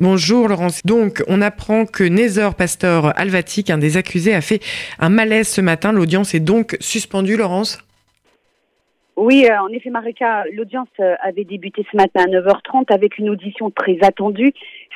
Bonjour Laurence. Donc, on apprend que Nézor Pastor Alvatic, un des accusés, a fait un malaise ce matin. L'audience est donc suspendue, Laurence oui, euh, en effet, Marika, l'audience euh, avait débuté ce matin à 9h30 avec une audition très attendue,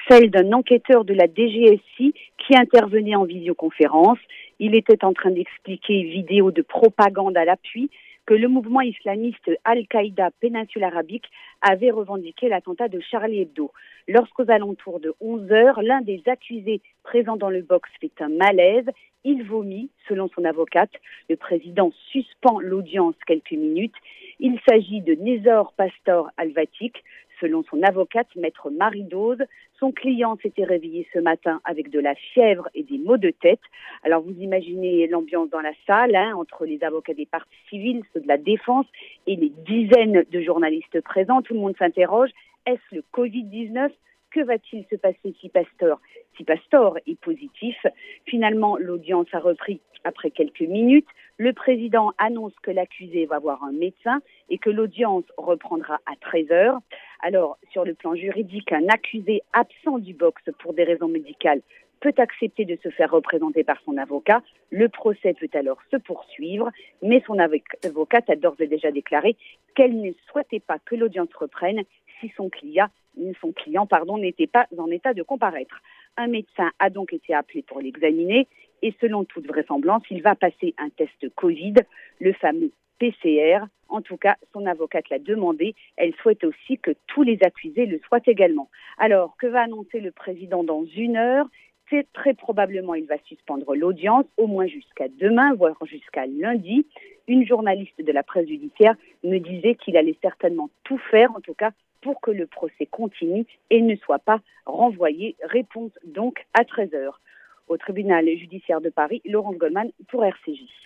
celle d'un enquêteur de la DGSI qui intervenait en visioconférence. Il était en train d'expliquer vidéo de propagande à l'appui que le mouvement islamiste Al-Qaïda péninsule arabique avait revendiqué l'attentat de Charlie Hebdo. Lorsqu'aux alentours de 11 heures, l'un des accusés présents dans le box fait un malaise, il vomit, selon son avocate. Le président suspend l'audience quelques minutes. Il s'agit de Nézor Pastor Alvatic, Selon son avocate, maître Marie Dose, son client s'était réveillé ce matin avec de la fièvre et des maux de tête. Alors vous imaginez l'ambiance dans la salle, hein, entre les avocats des partis civils, ceux de la défense et les dizaines de journalistes présents. Tout le monde s'interroge, est-ce le Covid-19 que va-t-il se passer si Pastor, si Pastor est positif? Finalement, l'audience a repris après quelques minutes. Le président annonce que l'accusé va voir un médecin et que l'audience reprendra à 13 heures. Alors, sur le plan juridique, un accusé absent du box pour des raisons médicales peut accepter de se faire représenter par son avocat. Le procès peut alors se poursuivre, mais son avocate a d'ores et déjà déclaré qu'elle ne souhaitait pas que l'audience reprenne si son client, n'était pas en état de comparaître. Un médecin a donc été appelé pour l'examiner et selon toute vraisemblance, il va passer un test Covid, le fameux PCR. En tout cas, son avocate l'a demandé. Elle souhaite aussi que tous les accusés le soient également. Alors, que va annoncer le président dans une heure? C'est très probablement il va suspendre l'audience, au moins jusqu'à demain, voire jusqu'à lundi. Une journaliste de la presse judiciaire me disait qu'il allait certainement tout faire, en tout cas, pour que le procès continue et ne soit pas renvoyé. Réponse donc à 13 heures. Au tribunal judiciaire de Paris, Laurence Goldman pour RCJ.